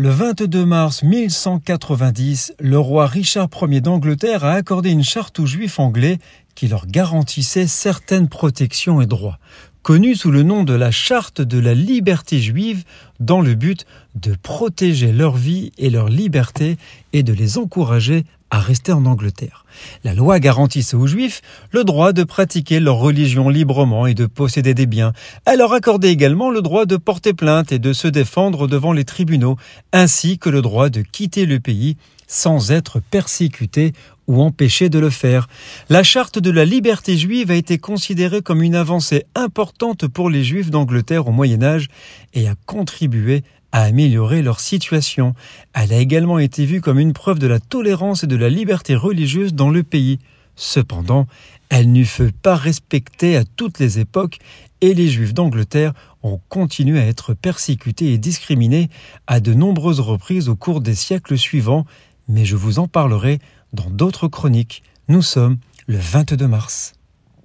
Le 22 mars 1190, le roi Richard Ier d'Angleterre a accordé une charte aux juifs anglais qui leur garantissait certaines protections et droits, connue sous le nom de la charte de la liberté juive, dans le but de protéger leur vie et leur liberté et de les encourager à rester en Angleterre. La loi garantissait aux Juifs le droit de pratiquer leur religion librement et de posséder des biens. Elle leur accordait également le droit de porter plainte et de se défendre devant les tribunaux, ainsi que le droit de quitter le pays sans être persécuté ou empêché de le faire. La charte de la liberté juive a été considérée comme une avancée importante pour les Juifs d'Angleterre au Moyen Âge et a contribué à améliorer leur situation. Elle a également été vue comme une preuve de la tolérance et de la liberté religieuse dans le pays. Cependant, elle n'eut fut pas respectée à toutes les époques et les Juifs d'Angleterre ont continué à être persécutés et discriminés à de nombreuses reprises au cours des siècles suivants, mais je vous en parlerai dans d'autres chroniques. Nous sommes le 22 mars.